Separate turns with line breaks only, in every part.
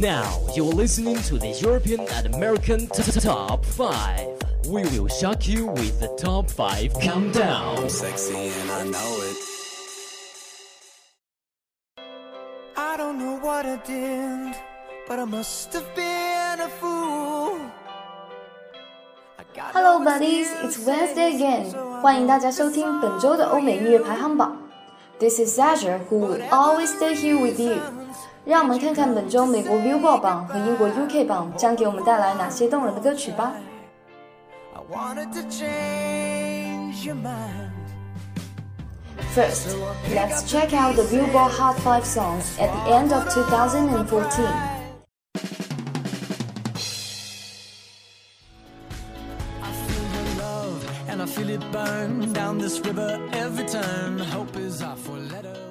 Now you're listening to the European and American t- t- Top 5. We will shock you with the Top 5 Countdown.
Sexy and I know it.
I don't know what I did, but I must have been a fool. I got
Hello,
no
buddies! It's
excuse,
Wednesday again.
so I
欢迎大家收听本周的欧美音乐排行榜。This is Azure, who will always stay here with you. 让我们看看本周美国 Billboard 榜和英国 UK 榜将给我们带来哪些动人的歌曲吧。
I wanted to change your mind.
First, let's check out the Billboard Hot 5 songs at the end of 2014.
I feel your love and I feel it burn down this river every turn. Hope is our four letter word.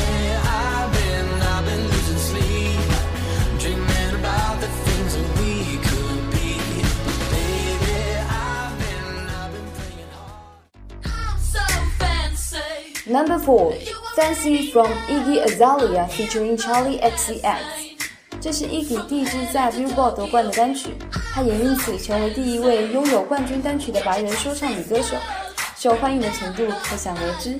Number four, Fancy from Iggy Azalea featuring Charlie XCX。这是 Iggy 第一支在 Billboard 夺冠的单曲，她也因此成为第一位拥有冠军单曲的白人说唱女歌手，受欢迎的程度可想而知。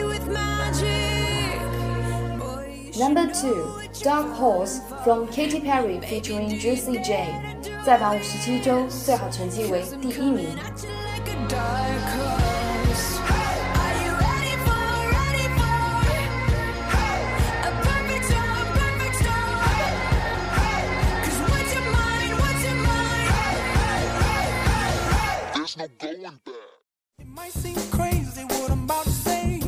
Number two, Dark Horse from Katy Perry featuring Juicy J，在榜五十七周，最好成绩为第一名。
should like a dark horse. Are you ready for, ready for a perfect storm, perfect storm? 'Cause what's your mind, what's your mind?
There's no going back.
It might seem crazy what I'm about to say.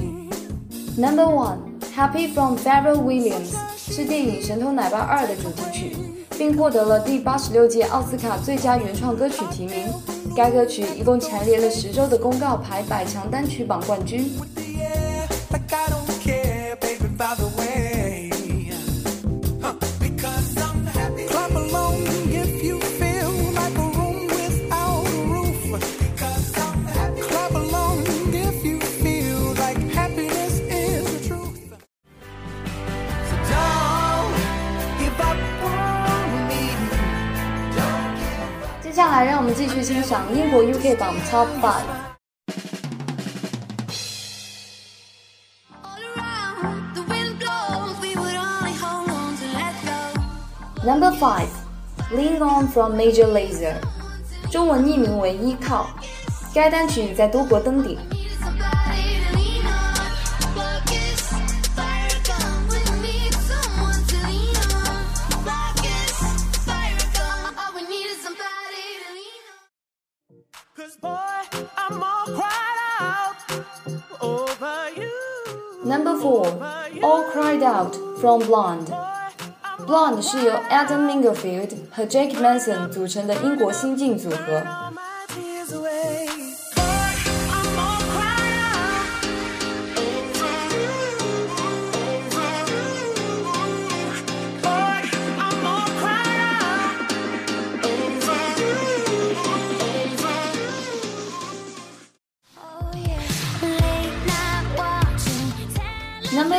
Number one, Happy from Pharrell Williams 是电影《神偷奶爸二》的主题曲，并获得了第八十六届奥斯卡最佳原创歌曲提名。该歌曲一共蝉联了十周的公告牌百强单曲榜冠军。欣赏英国 UK 榜 Top Five。Number five, Lean On from Major Lazer，中文译名为《依靠》。该单曲在多国登顶。Number four, All Cried Out from Blonde. Blonde 是由 Adam Englefield 和 Jake Manson 组成的英国新晋组合。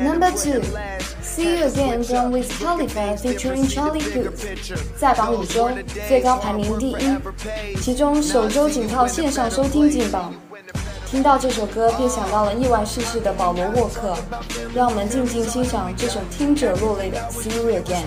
Number two. See You Again from Wiz Khalifa featuring Charlie Puth，在榜五周，最高排名第一，其中首周仅靠线上收听进榜。听到这首歌，便想到了意外逝世的保罗沃克。让我们静静欣赏这首听者落泪的《See You Again》。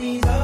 these